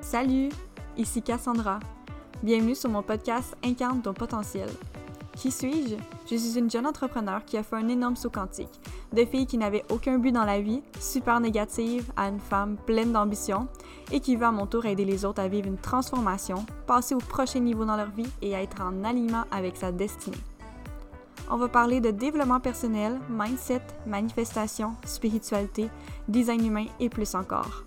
Salut, ici Cassandra. Bienvenue sur mon podcast Incarne ton potentiel. Qui suis-je? Je suis une jeune entrepreneur qui a fait un énorme saut quantique. De fille qui n'avait aucun but dans la vie, super négative, à une femme pleine d'ambition et qui veut à mon tour aider les autres à vivre une transformation, passer au prochain niveau dans leur vie et à être en alignement avec sa destinée. On va parler de développement personnel, mindset, manifestation, spiritualité, design humain et plus encore.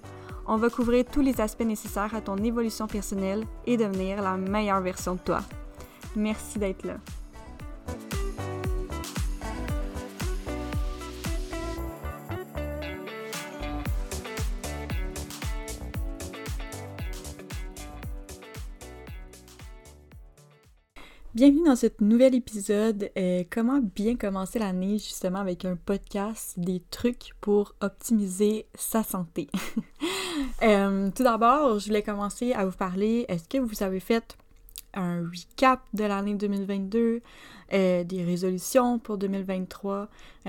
On va couvrir tous les aspects nécessaires à ton évolution personnelle et devenir la meilleure version de toi. Merci d'être là. Bienvenue dans ce nouvel épisode. Euh, comment bien commencer l'année justement avec un podcast, des trucs pour optimiser sa santé. Euh, tout d'abord, je voulais commencer à vous parler. Est-ce que vous avez fait un recap de l'année 2022, euh, des résolutions pour 2023?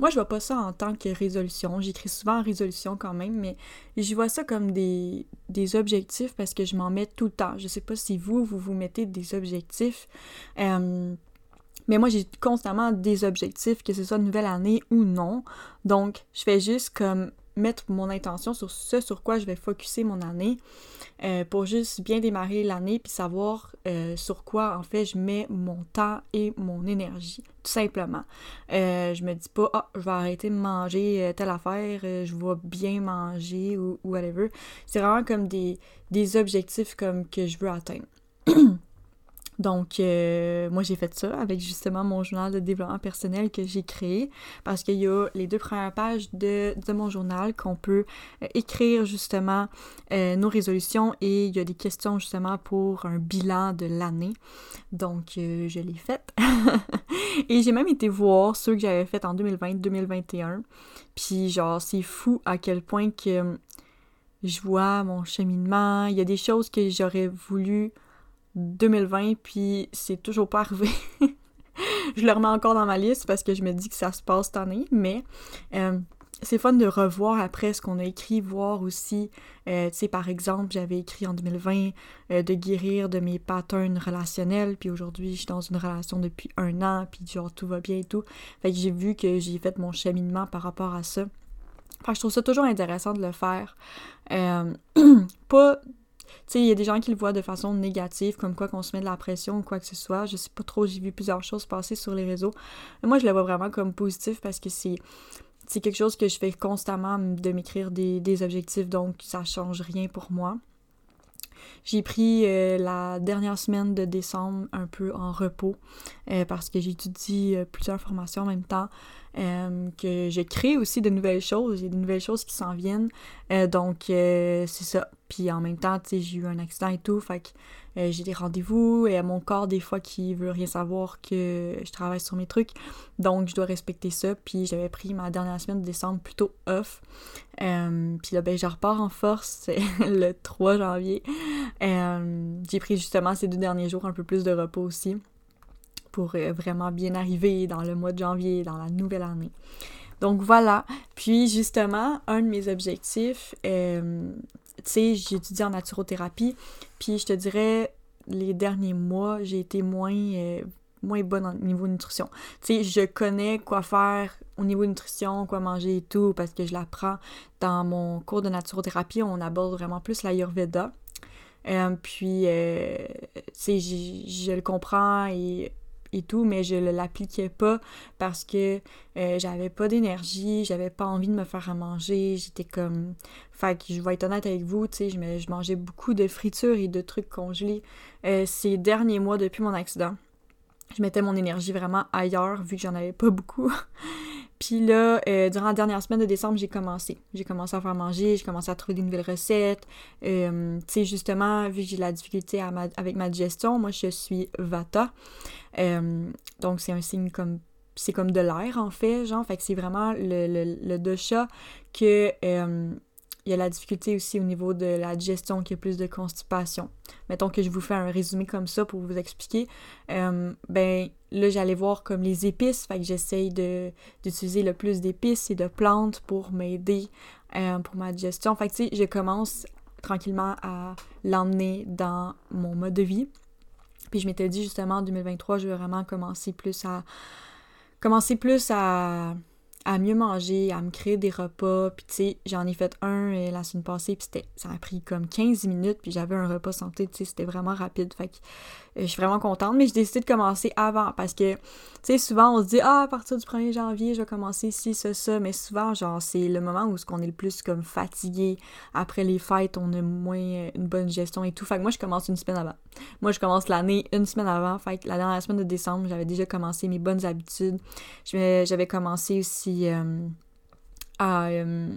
Moi, je vois pas ça en tant que résolution. J'écris souvent en résolution quand même, mais je vois ça comme des, des objectifs parce que je m'en mets tout le temps. Je sais pas si vous, vous vous mettez des objectifs. Euh, mais moi, j'ai constamment des objectifs, que ce soit nouvelle année ou non. Donc, je fais juste comme mettre mon intention sur ce sur quoi je vais focuser mon année euh, pour juste bien démarrer l'année puis savoir euh, sur quoi en fait je mets mon temps et mon énergie tout simplement. Euh, je me dis pas ah je vais arrêter de manger telle affaire je vais bien manger ou, ou whatever c'est vraiment comme des, des objectifs comme que je veux atteindre Donc, euh, moi, j'ai fait ça avec justement mon journal de développement personnel que j'ai créé parce qu'il y a les deux premières pages de, de mon journal qu'on peut euh, écrire justement euh, nos résolutions et il y a des questions justement pour un bilan de l'année. Donc, je l'ai faite. et j'ai même été voir ceux que j'avais fait en 2020-2021. Puis, genre, c'est fou à quel point que je vois mon cheminement. Il y a des choses que j'aurais voulu 2020, puis c'est toujours pas arrivé. je le remets encore dans ma liste parce que je me dis que ça se passe cette année, mais euh, c'est fun de revoir après ce qu'on a écrit, voir aussi, euh, tu sais, par exemple, j'avais écrit en 2020 euh, de guérir de mes patterns relationnels, puis aujourd'hui, je suis dans une relation depuis un an, puis genre, tout va bien et tout. Fait que j'ai vu que j'ai fait mon cheminement par rapport à ça. Que je trouve ça toujours intéressant de le faire. pas il y a des gens qui le voient de façon négative, comme quoi qu'on se met de la pression ou quoi que ce soit. Je sais pas trop, j'ai vu plusieurs choses passer sur les réseaux. Mais moi, je le vois vraiment comme positif parce que c'est quelque chose que je fais constamment de m'écrire des, objectifs, donc ça change rien pour moi. J'ai pris euh, la dernière semaine de décembre un peu en repos euh, parce que j'étudie euh, plusieurs formations en même temps, que je crée aussi de nouvelles choses, il y a de nouvelles choses qui s'en viennent. donc c'est ça. Puis en même temps, tu sais, j'ai eu un accident et tout, fait que euh, j'ai des rendez-vous et mon corps des fois qui veut rien savoir que je travaille sur mes trucs. Donc je dois respecter ça. Puis j'avais pris ma dernière semaine de décembre plutôt off. Euh, puis là, ben, je repars en force le 3 janvier. Euh, j'ai pris justement ces deux derniers jours un peu plus de repos aussi pour vraiment bien arriver dans le mois de janvier, dans la nouvelle année. Donc voilà. Puis justement, un de mes objectifs, tu sais, j'ai en naturothérapie, puis je te dirais, les derniers mois, j'ai été moins, euh, moins bonne au niveau nutrition. Tu sais, je connais quoi faire au niveau nutrition, quoi manger et tout, parce que je l'apprends dans mon cours de naturothérapie, on aborde vraiment plus l'Ayurveda. Euh, puis, euh, tu sais, je le comprends et mais je ne l'appliquais pas parce que euh, j'avais pas d'énergie, j'avais pas envie de me faire à manger, j'étais comme... Fait que je vais être honnête avec vous, tu sais, je, mangeais beaucoup de fritures et de trucs congelés euh, ces derniers mois depuis mon accident. Je mettais mon énergie vraiment ailleurs vu que j'en avais pas beaucoup. Puis là, euh, durant la dernière semaine de décembre, j'ai commencé. J'ai commencé à faire manger, j'ai commencé à trouver des nouvelles recettes. Euh, tu sais, justement, vu que j'ai la difficulté avec ma digestion, moi, je suis Vata. Euh, donc, c'est un signe comme... C'est comme de l'air, en fait, genre. Fait que c'est vraiment le, le, le dosha que il y a la difficulté aussi au niveau de la digestion qui est plus de constipation. Mettons que je vous fais un résumé comme ça pour vous expliquer. Ben là, j'allais voir comme les épices, fait que j'essaye d'utiliser le plus d'épices et de plantes pour m'aider euh, pour ma digestion. Fait que tu sais, je commence tranquillement à l'emmener dans mon mode de vie. Puis je m'étais dit justement en 2023, je vais vraiment commencer plus à commencer plus à à mieux manger, à me créer des repas. Puis tu sais, j'en ai fait un euh, la semaine passée, puis ça a pris comme 15 minutes, puis j'avais un repas santé, tu sais, c'était vraiment rapide. Fait que euh, je suis vraiment contente, mais j'ai décidé de commencer avant parce que, tu sais, souvent on se dit, ah, à partir du 1er janvier, je vais commencer ci, ça, ça, mais souvent, genre, c'est le moment où on est le plus comme fatigué. Après les fêtes, on a moins euh, une bonne gestion et tout. Fait que moi, je commence une semaine avant. Moi, je commence l'année une semaine avant. Fait que la dernière semaine de décembre, j'avais déjà commencé mes bonnes habitudes. J'avais commencé aussi euh, à, euh,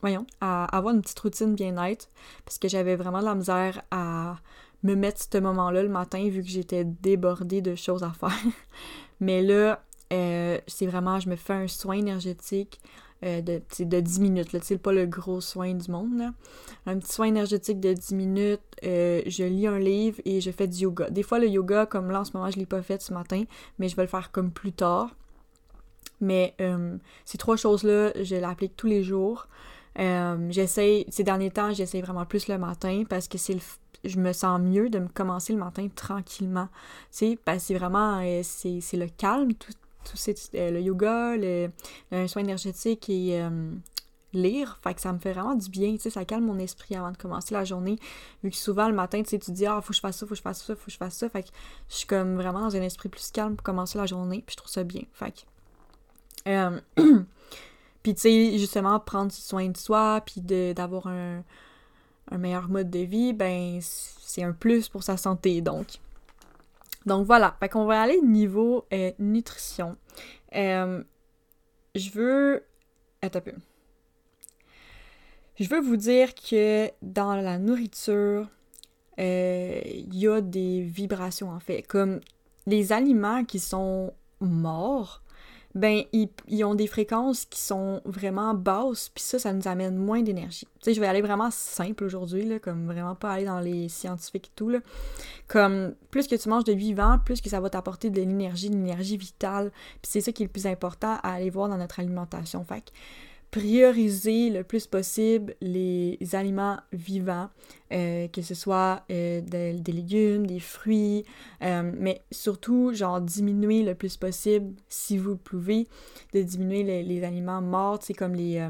voyons, à avoir une petite routine bien-être parce que j'avais vraiment de la misère à me mettre ce moment-là le matin vu que j'étais débordée de choses à faire. Mais là, euh, c'est vraiment, je me fais un soin énergétique de, de 10 minutes. Là, pas le gros soin du monde. Un petit soin énergétique de 10 minutes. je lis un livre et je fais du yoga. Des fois, le yoga, comme là en ce moment, je ne l'ai pas fait ce matin, mais je vais le faire comme plus tard. Mais euh, ces trois choses-là, je l'applique tous les jours. Euh, ces derniers temps, j'essaie vraiment plus le matin parce que c'est le, je me sens mieux de me commencer le matin tranquillement. Tu sais, parce que c'est vraiment, euh, c'est, le calme, tout, tout le yoga, le, soin énergétique et lire. Fait que ça me fait vraiment du bien, tu sais, ça calme mon esprit avant de commencer la journée. Vu que souvent, le matin, tu dis, ah, faut que je fasse ça, faut que je fasse ça, faut que je fasse ça. Fait que je suis comme vraiment dans un esprit plus calme pour commencer la journée, puis je trouve ça bien. Fait que euh, puis tu sais, justement, prendre soin de soi, puis d'avoir un, meilleur mode de vie, ben c'est un plus pour sa santé, donc. Donc voilà, fait qu'on va aller niveau euh, nutrition. Euh, je veux... Attends un peu. Je veux vous dire que dans la nourriture, il y a des vibrations en fait. Comme les aliments qui sont morts, ben ils, ont des fréquences qui sont vraiment basses, puis ça, ça nous amène moins d'énergie. Tu sais, je vais aller vraiment simple aujourd'hui, là, comme vraiment pas aller dans les scientifiques et tout, là. Comme, plus que tu manges de vivant, plus que ça va t'apporter de l'énergie, de l'énergie vitale, puis c'est ça qui est le plus important à aller voir dans notre alimentation. Fait que, prioriser le plus possible les aliments vivants, euh, que ce soit euh, des légumes, des fruits, euh, mais surtout, genre, diminuer le plus possible, si vous pouvez, de diminuer les, aliments morts, c'est comme les,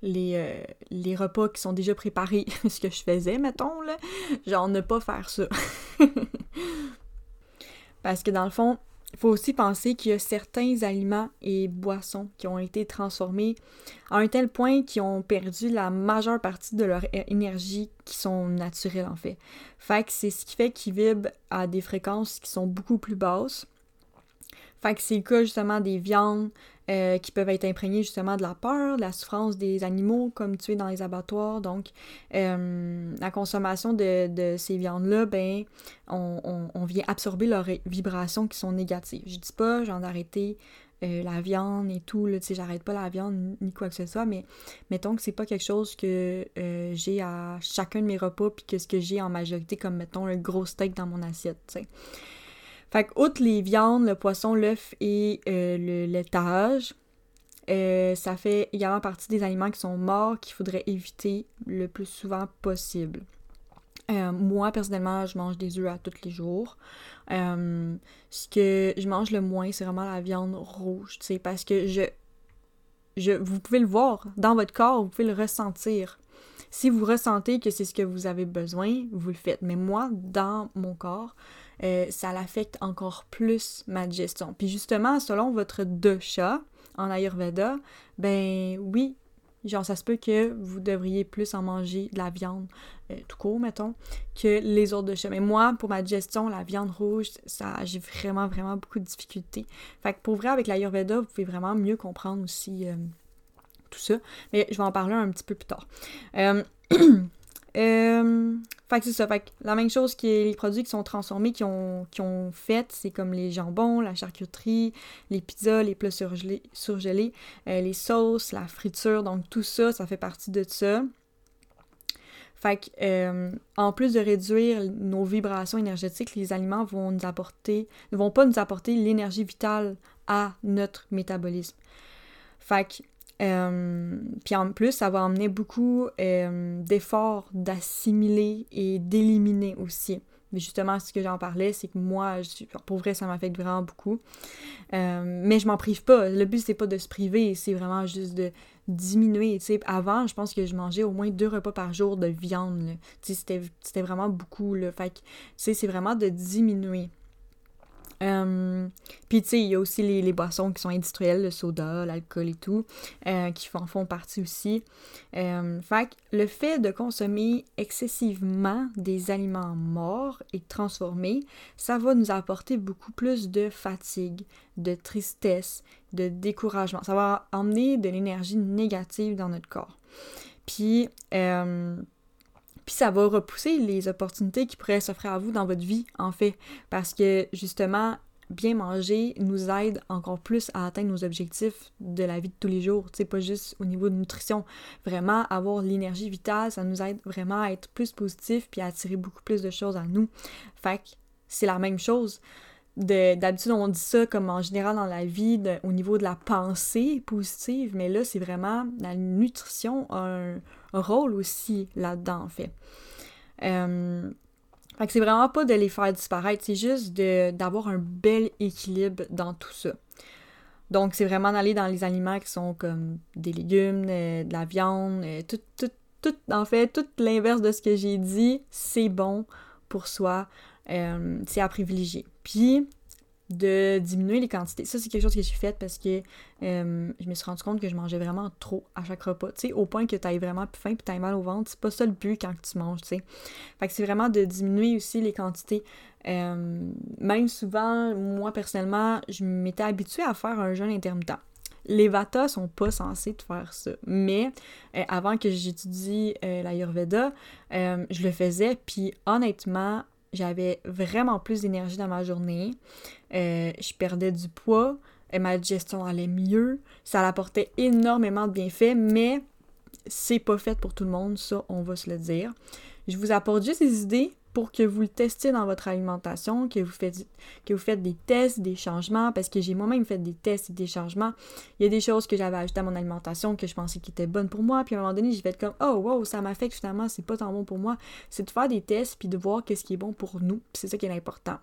les, les repas qui sont déjà préparés, ce que je faisais, mettons, là, genre, ne pas faire ça. Parce que dans le fond, il faut aussi penser qu'il y a certains aliments et boissons qui ont été transformés à un tel point qu'ils ont perdu la majeure partie de leur énergie qui sont naturelles en fait. Fait que c'est ce qui fait qu'ils vibrent à des fréquences qui sont beaucoup plus basses. Fait que c'est le cas justement des viandes, euh, qui peuvent être imprégnés justement de la peur, de la souffrance des animaux comme tués dans les abattoirs. Donc, euh, la consommation de, ces viandes-là, ben, on, vient absorber leurs vibrations qui sont négatives. Je dis pas, j'en arrêté euh, la viande et tout, tu sais, j'arrête pas la viande ni quoi que ce soit, mais mettons que c'est pas quelque chose que j'ai à chacun de mes repas, puis que ce que j'ai en majorité, comme mettons un gros steak dans mon assiette, tu sais. Fait que, outre les viandes, le poisson, l'œuf et euh, le laitage, euh, ça fait également partie des aliments qui sont morts qu'il faudrait éviter le plus souvent possible. Euh, moi, personnellement, je mange des œufs à tous les jours. ce que je mange le moins, c'est vraiment la viande rouge, tu sais, parce que je, je, vous pouvez le voir dans votre corps, vous pouvez le ressentir. Si vous ressentez que c'est ce que vous avez besoin, vous le faites. Mais moi, dans mon corps, euh, ça l'affecte encore plus ma digestion. Puis justement, selon votre dosha en Ayurveda, ben oui, genre ça se peut que vous devriez plus en manger de la viande euh, tout court, mettons, que les autres doshas. Mais moi, pour ma digestion, la viande rouge, ça j'ai vraiment, vraiment beaucoup de difficultés. Fait que pour vrai, avec l'Ayurveda, vous pouvez vraiment mieux comprendre aussi euh, tout ça. Mais je vais en parler un petit peu plus tard. Fait que c'est ça. Fait que la même chose que les produits qui sont transformés, qui ont, qui ont fait, c'est comme les jambons, la charcuterie, les pizzas, les plats surgelés, surgelés euh, les sauces, la friture. Donc tout ça, ça fait partie de ça. Fait que, euh, en plus de réduire nos vibrations énergétiques, les aliments vont nous apporter, ne vont pas nous apporter l'énergie vitale à notre métabolisme. Fait que, euh, puis en plus, ça va emmener beaucoup euh, d'efforts d'assimiler et d'éliminer aussi. Mais justement, ce que j'en parlais, c'est que moi, je, pour vrai, ça m'affecte vraiment beaucoup. mais je m'en prive pas. Le but, c'est pas de se priver, c'est vraiment juste de, diminuer. avant, je pense que je mangeais au moins deux repas par jour de viande. C'était vraiment beaucoup. Là. Fait que, c'est vraiment de diminuer. Euh, puis, tu sais, il y a aussi les, boissons qui sont industrielles, le soda, l'alcool et tout, euh, qui en font partie aussi. Euh, fait le fait de consommer excessivement des aliments morts et transformés, ça va nous apporter beaucoup plus de fatigue, de tristesse, de découragement. Ça va emmener de l'énergie négative dans notre corps. Puis, puis ça va repousser les opportunités qui pourraient s'offrir à vous dans votre vie, en fait. Parce que justement, bien manger nous aide encore plus à atteindre nos objectifs de la vie de tous les jours. Tu sais, pas juste au niveau de nutrition. Vraiment, avoir l'énergie vitale, ça nous aide vraiment à être plus positif puis à attirer beaucoup plus de choses à nous. Fait que c'est la même chose. D'habitude, on dit ça comme en général dans la vie, au niveau de la pensée positive, mais là, c'est vraiment la nutrition un, rôle aussi là-dedans, en fait. Euh, fait que c'est vraiment pas de les faire disparaître, c'est juste d'avoir un bel équilibre dans tout ça. Donc, c'est vraiment d'aller dans les aliments qui sont comme des légumes, euh, de la viande, euh, tout, tout, tout, en fait, tout l'inverse de ce que j'ai dit, c'est bon pour soi, c'est à privilégier. Puis, de diminuer les quantités. Ça, c'est quelque chose que j'ai fait parce que euh, je me suis rendu compte que je mangeais vraiment trop à chaque repas. Tu sais, au point que tu ailles vraiment plus faim et tu ailles mal au ventre. C'est pas ça le but quand tu manges, tu sais. Fait que c'est vraiment de diminuer aussi les quantités. Euh, même souvent, moi personnellement, je m'étais habituée à faire un jeûne intermittent. Les Vata sont pas censés te faire ça. Mais euh, avant que j'étudie l'Ayurveda, je le faisais. Puis honnêtement, j'avais vraiment plus d'énergie dans ma journée. Euh, je perdais du poids. Et ma digestion allait mieux. Ça apportait énormément de bienfaits, mais c'est pas fait pour tout le monde, ça, on va se le dire. Je vous apporte juste des idées pour que vous le testiez dans votre alimentation, que vous faites, que vous faites des tests, des changements, parce que j'ai moi-même fait des tests et des changements. Il y a des choses que j'avais ajoutées à mon alimentation que je pensais qui étaient bonnes pour moi, puis à un moment donné, j'ai fait comme oh wow, ça m'affecte finalement, c'est pas tant bon pour moi. C'est de faire des tests puis de voir qu'est-ce qui est bon pour nous, c'est ça qui est important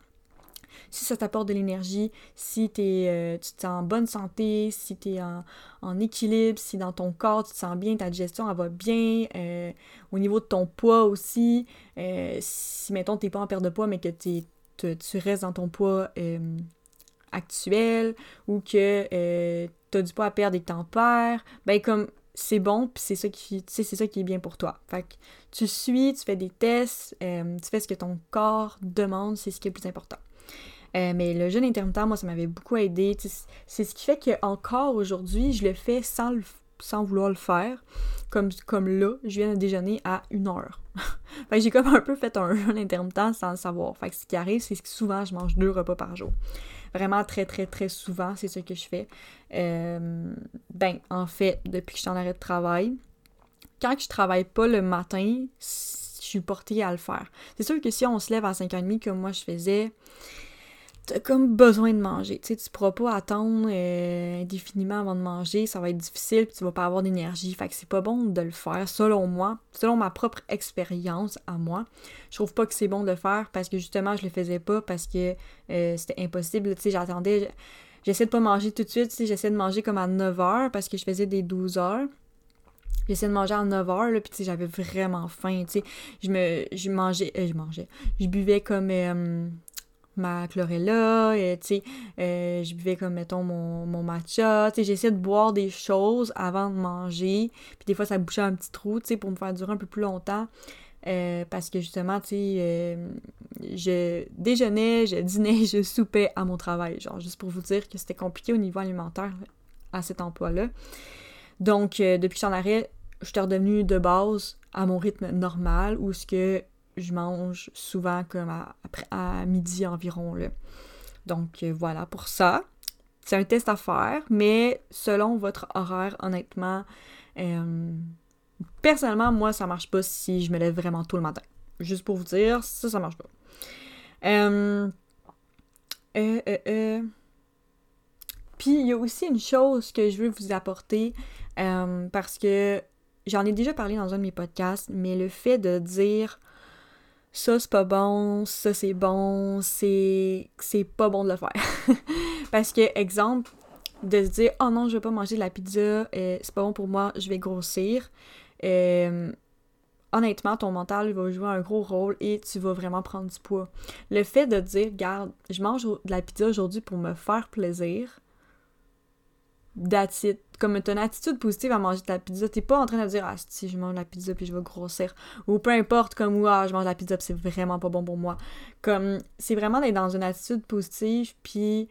si ça t'apporte de l'énergie, si es, euh, tu te sens en bonne santé, si tu es en, équilibre, si dans ton corps tu te sens bien, ta digestion elle va bien, euh, au niveau de ton poids aussi, euh, si mettons t'es pas en perte de poids mais que tu restes dans ton poids actuel ou que tu as du poids à perdre et que t'en perds, ben comme c'est bon, puis c'est ça qui c'est ça qui est bien pour toi. Fait que tu suis, tu fais des tests, tu fais ce que ton corps demande, c'est ce qui est le plus important. Euh, mais le jeûne intermittent, moi, ça m'avait beaucoup aidé. C'est ce qui fait qu'encore aujourd'hui, je le fais sans, vouloir le faire. Comme, comme là, je viens de déjeuner à une heure. fait j'ai comme un peu fait un jeûne intermittent sans le savoir. Fait que ce qui arrive, c'est que souvent, je mange deux repas par jour. Vraiment très, très, très souvent, c'est ce que je fais. Euh, ben, en fait, depuis que je suis en arrêt de travail, quand je travaille pas le matin, je suis portée à le faire. C'est sûr que si on se lève à 5h30 comme moi je faisais, t'as comme besoin de manger. Tu sais, tu pourras pas attendre euh, indéfiniment avant de manger, ça va être difficile, puis tu vas pas avoir d'énergie. Fait que c'est pas bon de le faire, selon moi, selon ma propre expérience à moi. Je trouve pas que c'est bon de le faire parce que justement, je le faisais pas parce que euh, c'était impossible. Tu sais, j'attendais, j'essaie de pas manger tout de suite, tu j'essaie de manger comme à 9h parce que je faisais des 12 heures. J'essayais de manger à 9h, là, puis j'avais vraiment faim. Je me... Je mangeais... Euh, je mangeais. Je buvais comme ma chlorella, et, tu sais, euh, je buvais comme, mettons, mon, mon matcha, tu sais, j'essayais de boire des choses avant de manger, puis des fois, ça bouchait un petit trou, tu sais, pour me faire durer un peu plus longtemps, euh, parce que justement, tu sais, euh, je déjeunais, je dînais, je soupais à mon travail, genre, juste pour vous dire que c'était compliqué au niveau alimentaire à cet emploi-là. Donc, depuis que je suis en arrêt, je suis redevenue de base à mon rythme normal, où ce que je mange souvent comme à, midi environ. Là. Donc euh, voilà pour ça. C'est un test à faire, mais selon votre horaire, honnêtement, euh, personnellement, moi, ça marche pas si je me lève vraiment tôt le matin. Juste pour vous dire, ça, ça marche pas. Euh, Puis il y a aussi une chose que je veux vous apporter parce que j'en ai déjà parlé dans un de mes podcasts, mais le fait de dire ça c'est pas bon, ça c'est bon, c'est c'est pas bon de le faire. parce que exemple de se dire oh non, je vais pas manger de la pizza, c'est pas bon pour moi, je vais grossir honnêtement, ton mental va jouer un gros rôle et tu vas vraiment prendre du poids. Le fait de dire, regarde, je mange de la pizza aujourd'hui pour me faire plaisir, Comme une attitude positive à manger de la pizza, t'es pas en train de dire, ah, si je mange la pizza puis je vais grossir. Ou peu importe, comme, ah, je mange la pizza c'est vraiment pas bon pour moi. Comme, c'est vraiment d'être dans une attitude positive puis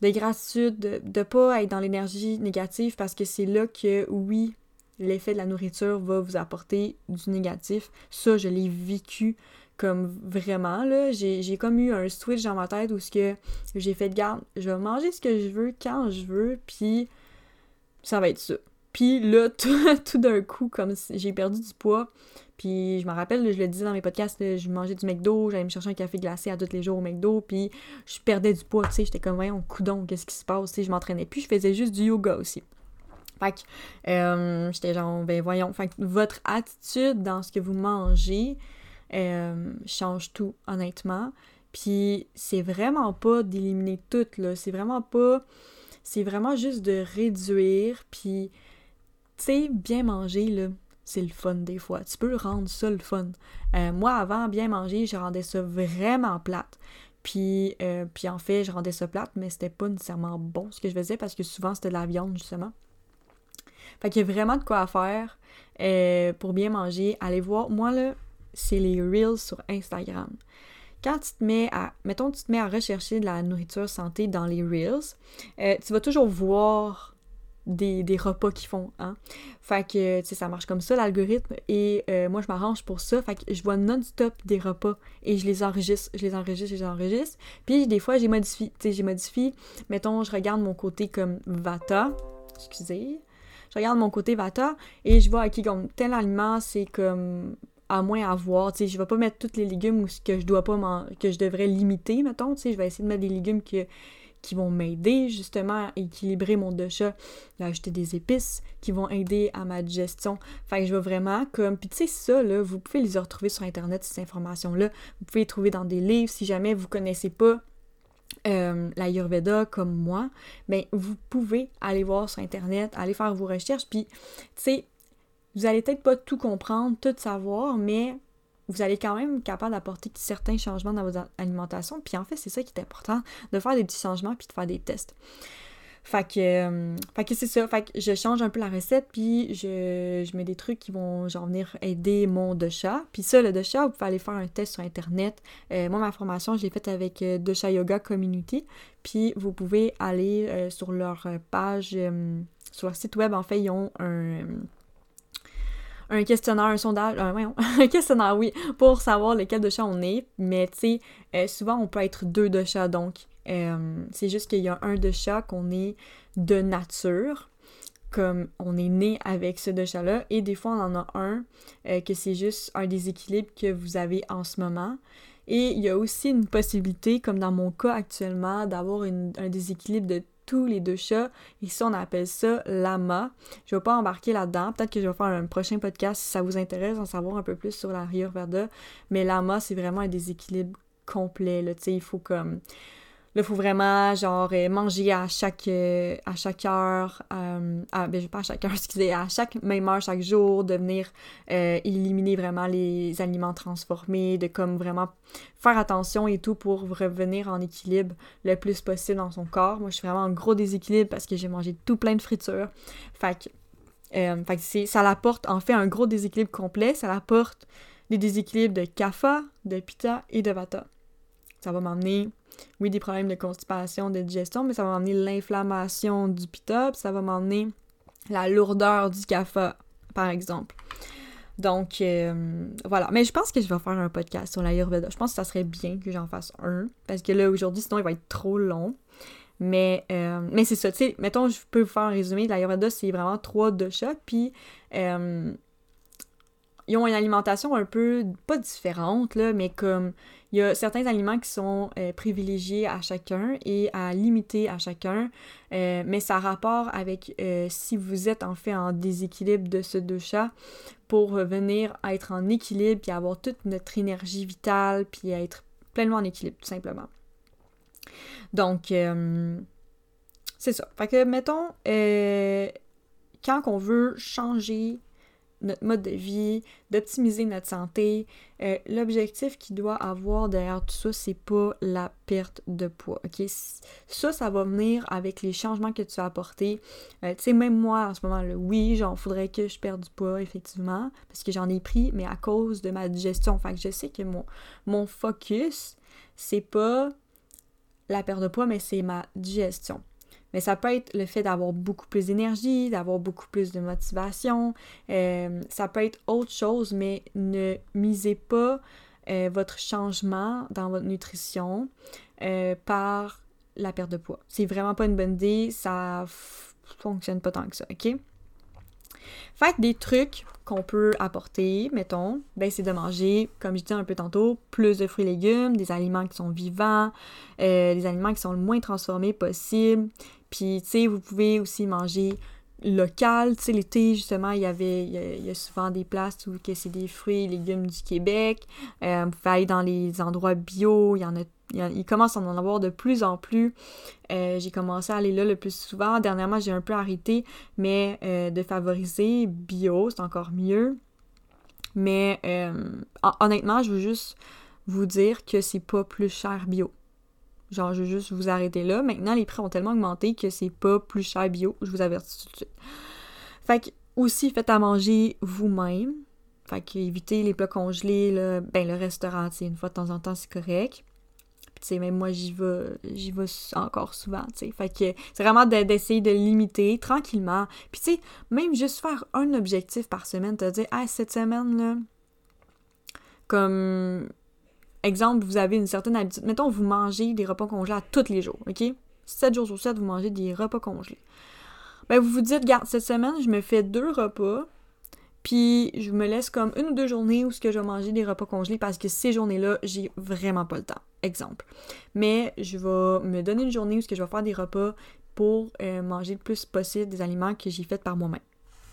de gratitude, de, de pas être dans l'énergie négative parce que c'est là que, oui, l'effet de la nourriture va vous apporter du négatif. Ça, je l'ai vécu comme vraiment, là. J'ai comme eu un switch dans ma tête où ce que j'ai fait de garde, je vais manger ce que je veux quand je veux, puis ça va être ça. Puis là, tout, d'un coup, comme j'ai perdu du poids, puis je me rappelle, je le disais dans mes podcasts, je mangeais du McDo, j'allais me chercher un café glacé à tous les jours au McDo, puis je perdais du poids, tu sais, j'étais comme, voyons, coudon, qu'est-ce qui se passe, tu je m'entraînais plus, je faisais juste du yoga aussi. Fait que euh, j'étais genre, ben voyons, fait que votre attitude dans ce que vous mangez euh, change tout, honnêtement. Puis c'est vraiment pas d'éliminer tout, là. C'est vraiment pas. C'est vraiment juste de réduire. Puis, tu sais, bien manger, là, c'est le fun des fois. Tu peux rendre ça le fun. Euh, moi, avant, bien manger, je rendais ça vraiment plate. Puis, puis en fait, je rendais ça plate, mais c'était pas nécessairement bon ce que je faisais parce que souvent c'était de la viande, justement. Fait qu'il y a vraiment de quoi faire euh, pour bien manger. Allez voir, moi là, c'est les Reels sur Instagram. Quand tu te mets à, mettons, tu te mets à rechercher de la nourriture santé dans les Reels, euh, tu vas toujours voir des, repas qu'ils font, hein. Fait que, tu sais, ça marche comme ça, l'algorithme, et euh, moi, je m'arrange pour ça, fait que je vois non-stop des repas, et je les enregistre, je les enregistre, je les enregistre, puis des fois, j'ai modifié, tu sais, j'ai modifié, mettons, je regarde mon côté comme Vata, excusez, je regarde mon côté Vata et je vois, ok, comme tel aliment, c'est comme à moins avoir, tu sais, je vais pas mettre tous les légumes ou ce que je dois pas que je devrais limiter, mettons, tu sais, je vais essayer de mettre des légumes qui vont m'aider justement à équilibrer mon d'achat, ajouter des épices qui vont aider à ma digestion. Fait que je vais vraiment comme puis tu sais ça là, vous pouvez les retrouver sur internet ces informations là, vous pouvez les trouver dans des livres si jamais vous connaissez pas euh, la Yurveda comme moi, ben, vous pouvez aller voir sur Internet, aller faire vos recherches, puis, tu sais, vous allez peut-être pas tout comprendre, tout savoir, mais vous allez quand même être capable d'apporter certains changements dans votre alimentation. Puis en fait, c'est ça qui est important, de faire des petits changements puis de faire des tests. Fait que, euh, c'est ça. Fait que je change un peu la recette, puis je, je mets des trucs qui vont venir aider mon chat Puis ça, le chat vous pouvez aller faire un test sur Internet. Euh, moi, ma formation, je l'ai faite avec euh, Yoga Community. Puis vous pouvez aller sur leur page, sur leur site web, en fait, ils ont un un questionnaire, un sondage, un questionnaire, oui, pour savoir lequel de chat on est. Mais tu sais, souvent on peut être deux de chat, donc euh, c'est juste qu'il y a un de chat qu'on est de nature, comme on est né avec ce de chat-là, et des fois on en a un euh, que c'est juste un déséquilibre que vous avez en ce moment. Et il y a aussi une possibilité, comme dans mon cas actuellement, d'avoir un déséquilibre de les deux chats. Ici, on appelle ça lama. Je vais pas embarquer là-dedans. Peut-être que je vais faire un prochain podcast si ça vous intéresse d'en savoir un peu plus sur la Ayurveda. Mais lama, c'est vraiment un déséquilibre complet. Là. il faut comme Là, faut vraiment, genre, euh, manger à chaque, euh, à heure, euh, ah, ben, pas à chaque heure, excusez, à chaque même heure, chaque jour, de venir éliminer vraiment les aliments transformés, de comme vraiment faire attention et tout pour revenir en équilibre le plus possible dans son corps. Moi, je suis vraiment en gros déséquilibre parce que j'ai mangé tout plein de fritures. Fait que, fait ça l'apporte en fait un gros déséquilibre complet. Ça l'apporte des déséquilibres de kapha, de pitta et de vata. Ça va m'emmener oui, des problèmes de constipation, de digestion, mais ça va m'emmener l'inflammation du pita, ça va m'emmener la lourdeur du café, par exemple. Donc, euh, voilà. Mais je pense que je vais faire un podcast sur l'Ayurveda. Je pense que ça serait bien que j'en fasse un. Parce que là, aujourd'hui, sinon, il va être trop long. Mais, euh, mais c'est ça, tu sais, mettons, je peux vous faire un résumé. L'Ayurveda, c'est vraiment trois doshas. Puis, euh, ils ont une alimentation un peu, pas différente, là, mais comme il y a certains aliments qui sont euh, privilégiés à chacun et à limiter à chacun, euh, mais ça a rapport avec euh, si vous êtes en fait en déséquilibre de ce dosha pour venir être en équilibre puis avoir toute notre énergie vitale puis être pleinement en équilibre, tout simplement. Donc, c'est ça. Fait que, mettons, quand on veut changer notre mode de vie, d'optimiser notre santé. Euh, l'objectif qu'il doit avoir derrière tout ça, c'est pas la perte de poids. Ça, ça va venir avec les changements que tu as apportés. Euh, tu sais, même moi, en ce moment, là, oui, genre, faudrait que je perde du poids, effectivement, parce que j'en ai pris, mais à cause de ma digestion. Fait que je sais que mon, mon focus, c'est pas la perte de poids, mais c'est ma digestion. Mais ça peut être le fait d'avoir beaucoup plus d'énergie, d'avoir beaucoup plus de motivation. Euh, ça peut être autre chose, mais ne misez pas euh, votre changement dans votre nutrition euh, par la perte de poids. C'est vraiment pas une bonne idée, ça fonctionne pas tant que ça, ok? Faites des trucs qu'on peut apporter, mettons, ben c'est de manger, comme je disais un peu tantôt, plus de fruits et légumes, des aliments qui sont vivants, des aliments qui sont le moins transformés possible, puis, tu sais, vous pouvez aussi manger local. Tu sais, l'été, justement, il y avait, il y, a, souvent des places où c'est des fruits et légumes du Québec. Euh, vous pouvez aller dans les endroits bio. Il y en a, il, commence à en avoir de plus en plus. Euh, j'ai commencé à aller là le plus souvent. Dernièrement, j'ai un peu arrêté, mais euh, de favoriser bio, c'est encore mieux. Mais honnêtement, je veux juste vous dire que c'est pas plus cher bio. Genre, je veux juste vous arrêter là. Maintenant, les prix ont tellement augmenté que c'est pas plus cher bio, je vous avertis tout de suite. Fait que, aussi, faites à manger vous-même. Fait que, évitez les plats congelés. Ben, le restaurant, une fois de temps en temps, c'est correct. Sais, même moi, j'y vais, j'y vais encore souvent, tu sais. Fait que, c'est vraiment d'essayer de limiter tranquillement. Puis, tu sais, même juste faire un objectif par semaine, te dire, ah, cette semaine, là, comme exemple, vous avez une certaine habitude. Mettons, vous mangez des repas congelés à tous les jours, OK? 7 jours sur 7, vous mangez des repas congelés. Ben, vous vous dites, regarde, cette semaine, je me fais deux repas, puis je me laisse comme une ou deux journées où je vais manger des repas congelés parce que ces journées-là, j'ai vraiment pas le temps. Exemple. Mais je vais me donner une journée où ce que je vais faire des repas pour euh, manger le plus possible des aliments que j'ai faits par moi-même.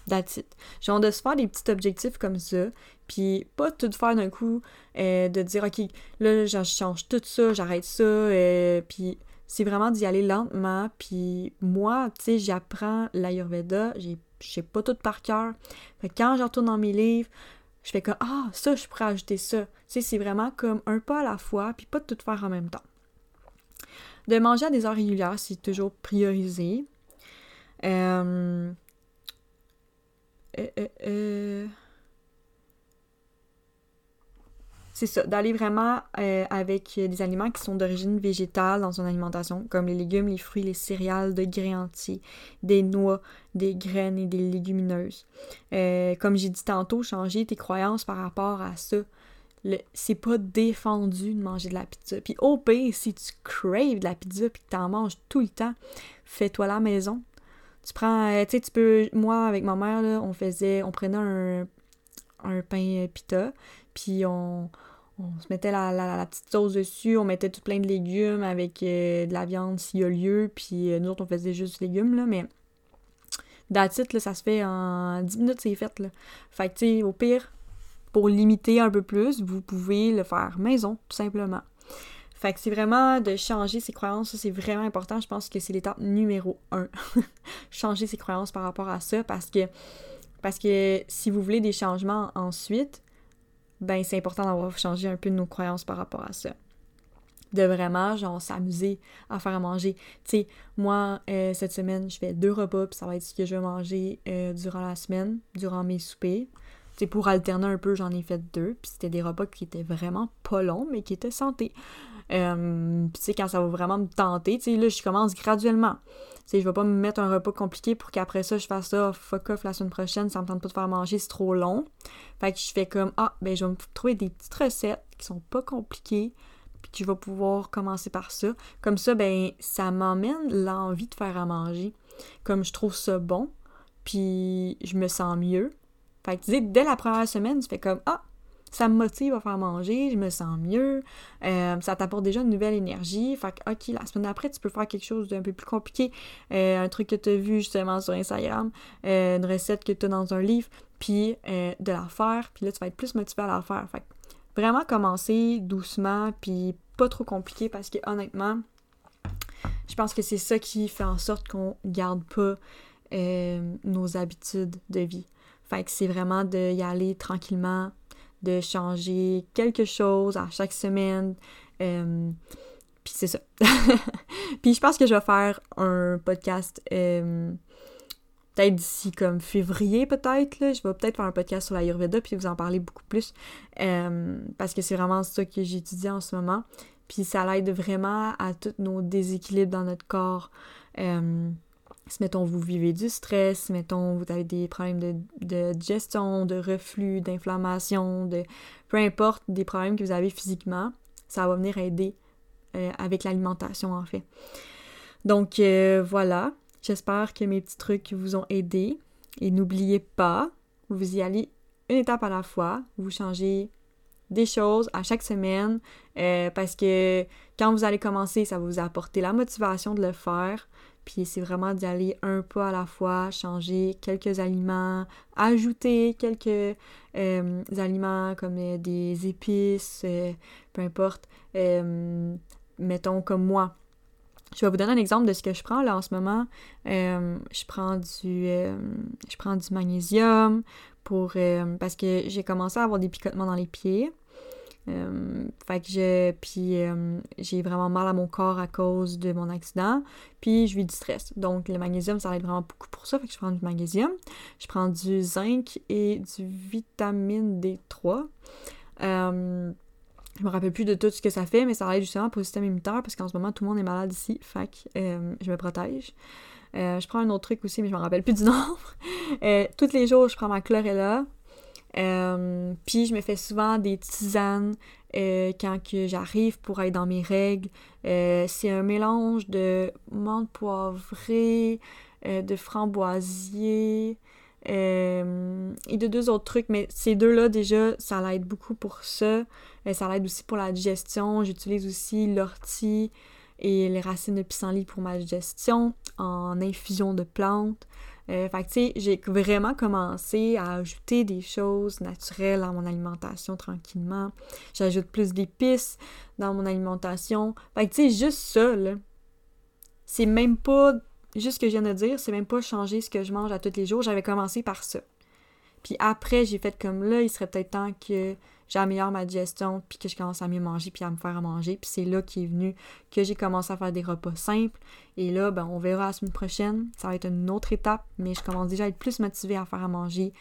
That's it. Genre de se faire des petits objectifs comme ça, puis pas tout faire d'un coup, euh, de dire, OK, là, je change tout ça, j'arrête ça, euh, puis c'est vraiment d'y aller lentement, puis moi, tu sais, j'apprends l'Ayurveda, je sais pas tout par cœur. Fait quand je retourne dans mes livres, je fais comme, ah, ça, je pourrais ajouter ça. Tu sais, c'est vraiment comme un pas à la fois, puis pas tout faire en même temps. De manger à des heures régulières, c'est toujours priorisé. Euh, euh, euh, euh. C'est ça, d'aller vraiment avec des aliments qui sont d'origine végétale dans son alimentation, comme les légumes, les fruits, les céréales de grains entiers, des noix, des graines et des légumineuses. comme j'ai dit tantôt, changer tes croyances par rapport à ça. C'est pas défendu de manger de la pizza. Puis au pire, si tu craves de la pizza puis que t'en manges tout le temps, fais-toi la maison. Tu prends, euh, tu sais, tu peux, moi avec ma mère, là, on faisait, on prenait un, un pain pita, puis on, on se mettait la, la, petite sauce dessus, on mettait tout plein de légumes avec euh, de la viande s'il y a lieu, puis euh, nous autres on faisait juste légumes, là, mais that's là, ça se fait en 10 minutes, c'est fait, là. Fait que, tu sais, au pire, pour limiter un peu plus, vous pouvez le faire maison, tout simplement. Fait que c'est vraiment de changer ses croyances, ça c'est vraiment important. Je pense que c'est l'étape numéro un. changer ses croyances par rapport à ça parce que parce que si vous voulez des changements ensuite, ben c'est important d'avoir changé un peu nos croyances par rapport à ça. De vraiment, genre, s'amuser à faire à manger. Tu moi, euh, cette semaine, je fais deux repas, puis ça va être ce que je vais manger euh, durant la semaine, durant mes soupers. C'est pour alterner un peu, j'en ai fait deux, puis c'était des repas qui étaient vraiment pas longs, mais qui étaient santé. Euh, puis tu sais, quand ça va vraiment me tenter, tu sais, là, je commence graduellement. Tu sais, je vais pas me mettre un repas compliqué pour qu'après ça, je fasse ça, fuck off la semaine prochaine, ça me tente pas de faire manger, c'est trop long. Fait que je fais comme, ah, ben je vais me trouver des petites recettes qui sont pas compliquées, puis je vais pouvoir commencer par ça. Comme ça, ben, ça m'emmène l'envie de faire à manger. Comme je trouve ça bon, puis je me sens mieux. Fait que tu dès la première semaine, tu fais comme, ah, ça me motive à faire manger, je me sens mieux, euh, ça t'apporte déjà une nouvelle énergie. Fait que, ok, la semaine d'après, tu peux faire quelque chose d'un peu plus compliqué, euh, un truc que tu as vu justement sur Instagram, euh, une recette que tu as dans un livre, puis de la faire, puis là, tu vas être plus motivé à la faire. Fait que vraiment commencer doucement, puis pas trop compliqué, parce que honnêtement, je pense que c'est ça qui fait en sorte qu'on garde pas nos habitudes de vie. Fait que c'est vraiment d'y aller tranquillement, de changer quelque chose à chaque semaine. Euh, puis c'est ça. puis je pense que je vais faire un podcast euh, peut-être d'ici comme février peut-être. Je vais peut-être faire un podcast sur l'Ayurveda puis vous en parler beaucoup plus. Euh, parce que c'est vraiment ça que j'étudie en ce moment. Puis ça l'aide vraiment à tous nos déséquilibres dans notre corps. Si, mettons, vous vivez du stress, mettons, vous avez des problèmes de, de digestion, de reflux, d'inflammation, de peu importe des problèmes que vous avez physiquement, ça va venir aider euh, avec l'alimentation, en fait. Donc, euh, voilà. J'espère que mes petits trucs vous ont aidé. Et n'oubliez pas, vous y allez une étape à la fois. Vous changez des choses à chaque semaine euh, parce que quand vous allez commencer, ça va vous apporter la motivation de le faire. Puis c'est vraiment d'y aller un pas à la fois, changer quelques aliments, ajouter quelques euh, aliments comme euh, des épices, euh, peu importe. mettons comme moi. Je vais vous donner un exemple de ce que je prends là en ce moment. je prends du je prends du magnésium pour parce que j'ai commencé à avoir des picotements dans les pieds. Euh, fait que je. Puis euh, j'ai vraiment mal à mon corps à cause de mon accident. Puis je vis du stress. Donc le magnésium, ça aide vraiment beaucoup pour ça. Fait que je prends du magnésium. Je prends du zinc et du vitamine D3. Euh, je me rappelle plus de tout ce que ça fait, mais ça aide justement pour le système immunitaire parce qu'en ce moment tout le monde est malade ici. Fait que je me protège. je prends un autre truc aussi, mais je me rappelle plus du nombre. tous les jours, je prends ma chlorella. Euh, puis je me fais souvent des tisanes euh, quand que j'arrive pour être dans mes règles. Euh, c'est un mélange de menthe poivrée, de framboisier et de deux autres trucs. Mais ces deux-là, déjà, ça l'aide beaucoup pour ça. ça l'aide aussi pour la digestion. J'utilise aussi l'ortie et les racines de pissenlit pour ma digestion en infusion de plantes. Euh, fait que, tu sais, j'ai vraiment commencé à ajouter des choses naturelles à mon alimentation tranquillement. J'ajoute plus d'épices dans mon alimentation. Fait que, tu sais, juste ça, là, c'est même pas, juste ce que je viens de dire, c'est même pas changer ce que je mange à tous les jours. J'avais commencé par ça. Puis après, j'ai fait comme là, il serait peut-être temps que j'améliore ma digestion, puis que je commence à mieux manger, puis à me faire à manger. Puis c'est là qu'est venu que j'ai commencé à faire des repas simples. Et là, ben, on verra la semaine prochaine. Ça va être une autre étape, mais je commence déjà à être plus motivée à faire à manger.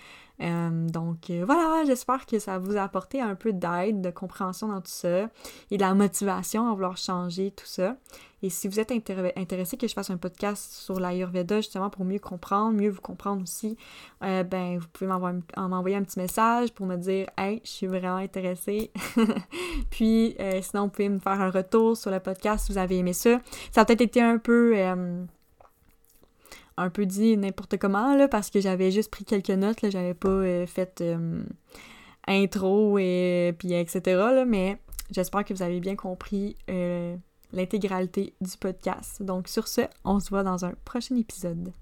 Euh, donc euh, voilà, j'espère que ça vous a apporté un peu d'aide, de compréhension dans tout ça et de la motivation à vouloir changer tout ça. Et si vous êtes intéressé que je fasse un podcast sur l'Ayurveda justement pour mieux comprendre, mieux vous comprendre aussi, euh, ben vous pouvez m'envoyer un petit message pour me dire Hey, je suis vraiment intéressée. Puis sinon, vous pouvez me faire un retour sur le podcast si vous avez aimé ça. Ça a peut-être été un peu un peu dit n'importe comment, parce que j'avais juste pris quelques notes, là, j'avais pas euh, fait euh, intro et puis etc. Là, mais j'espère que vous avez bien compris euh, l'intégralité du podcast. Donc sur ce, on se voit dans un prochain épisode.